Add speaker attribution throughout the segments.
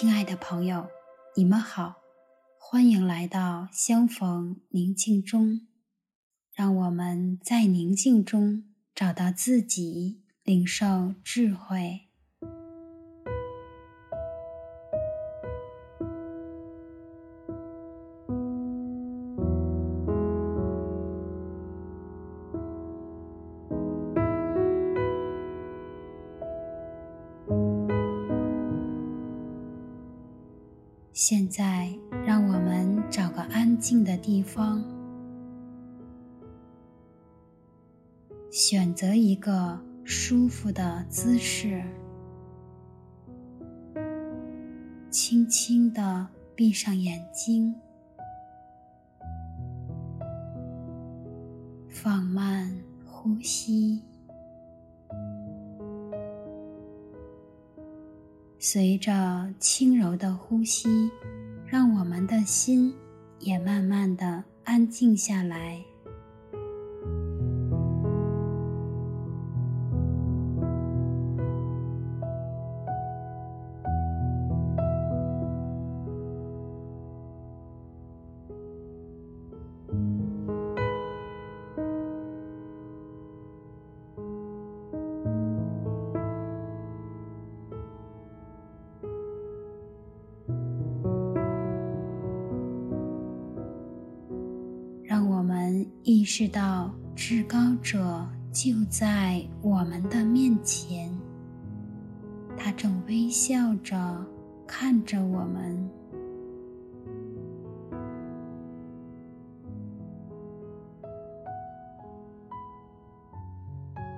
Speaker 1: 亲爱的朋友，你们好，欢迎来到相逢宁静中，让我们在宁静中找到自己，领受智慧。现在，让我们找个安静的地方，选择一个舒服的姿势，轻轻的闭上眼睛，放慢呼吸。随着轻柔的呼吸，让我们的心也慢慢的安静下来。意识到至高者就在我们的面前，他正微笑着看着我们。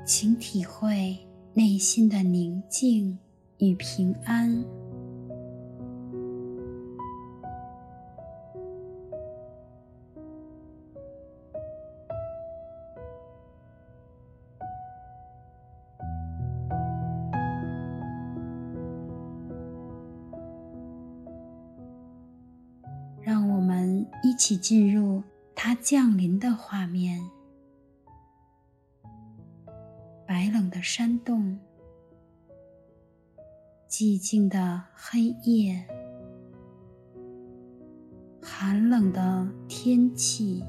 Speaker 1: 请体会内心的宁静与平安。一起进入他降临的画面：白冷的山洞，寂静的黑夜，寒冷的天气，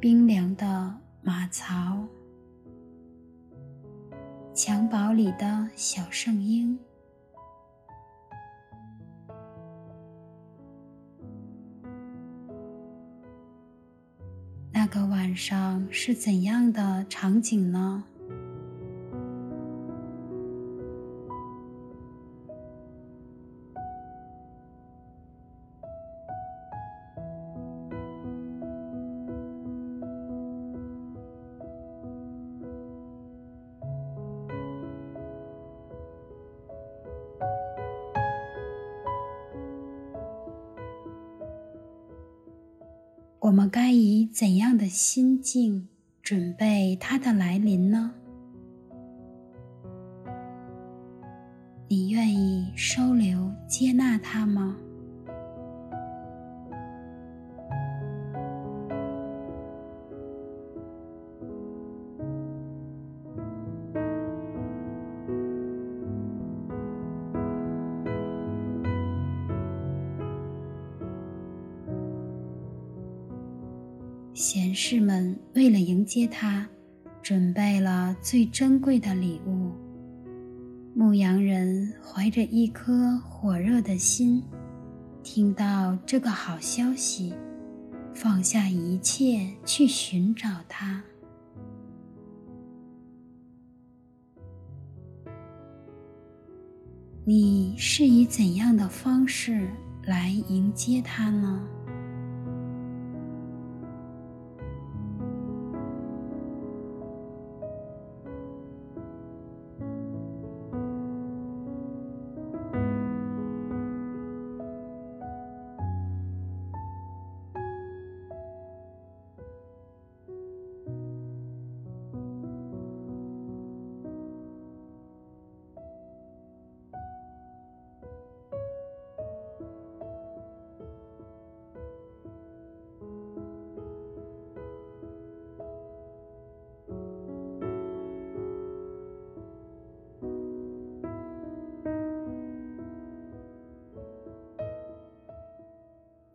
Speaker 1: 冰凉的马槽，襁褓里的小圣婴。那个晚上是怎样的场景呢？我们该以怎样的心境准备它的来临呢？你愿意收留、接纳它吗？贤士们为了迎接他，准备了最珍贵的礼物。牧羊人怀着一颗火热的心，听到这个好消息，放下一切去寻找他。你是以怎样的方式来迎接他呢？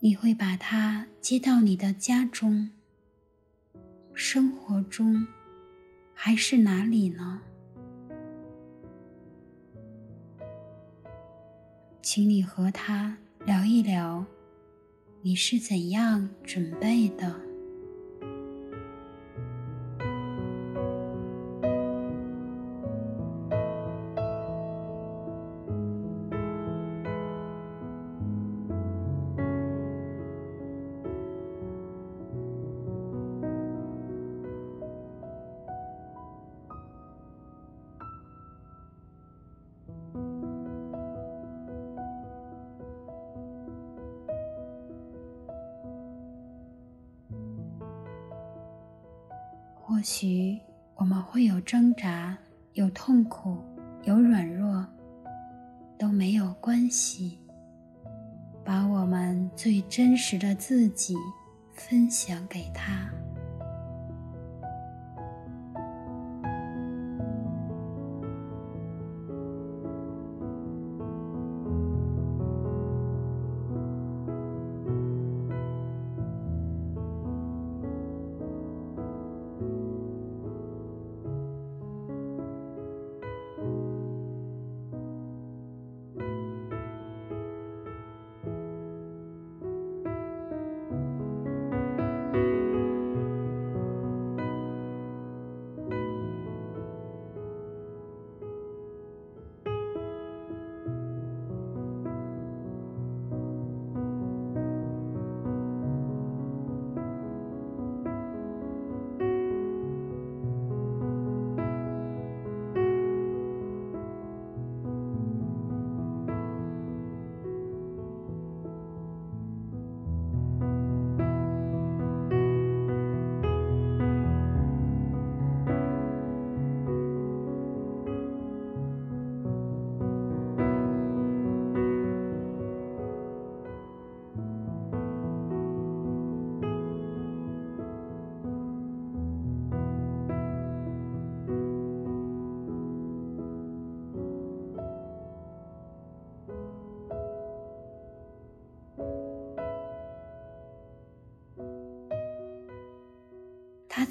Speaker 1: 你会把他接到你的家中、生活中，还是哪里呢？请你和他聊一聊，你是怎样准备的。或许我们会有挣扎，有痛苦，有软弱，都没有关系。把我们最真实的自己分享给他。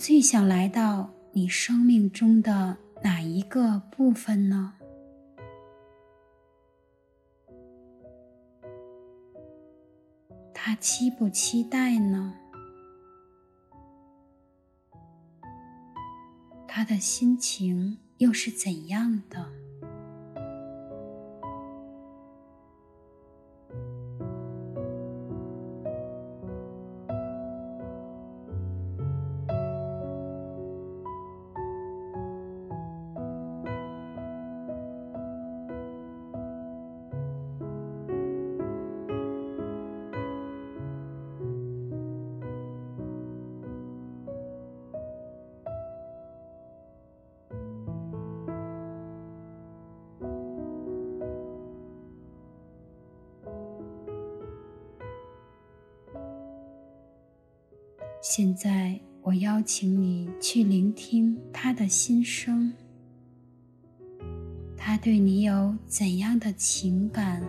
Speaker 1: 最想来到你生命中的哪一个部分呢？他期不期待呢？他的心情又是怎样的？现在，我邀请你去聆听他的心声。他对你有怎样的情感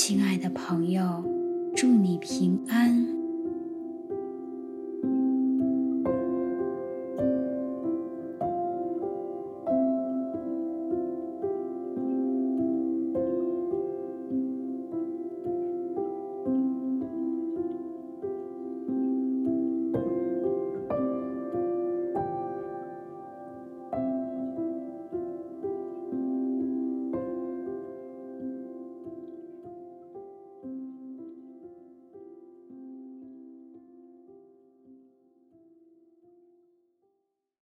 Speaker 1: 亲爱的朋友，祝你平安。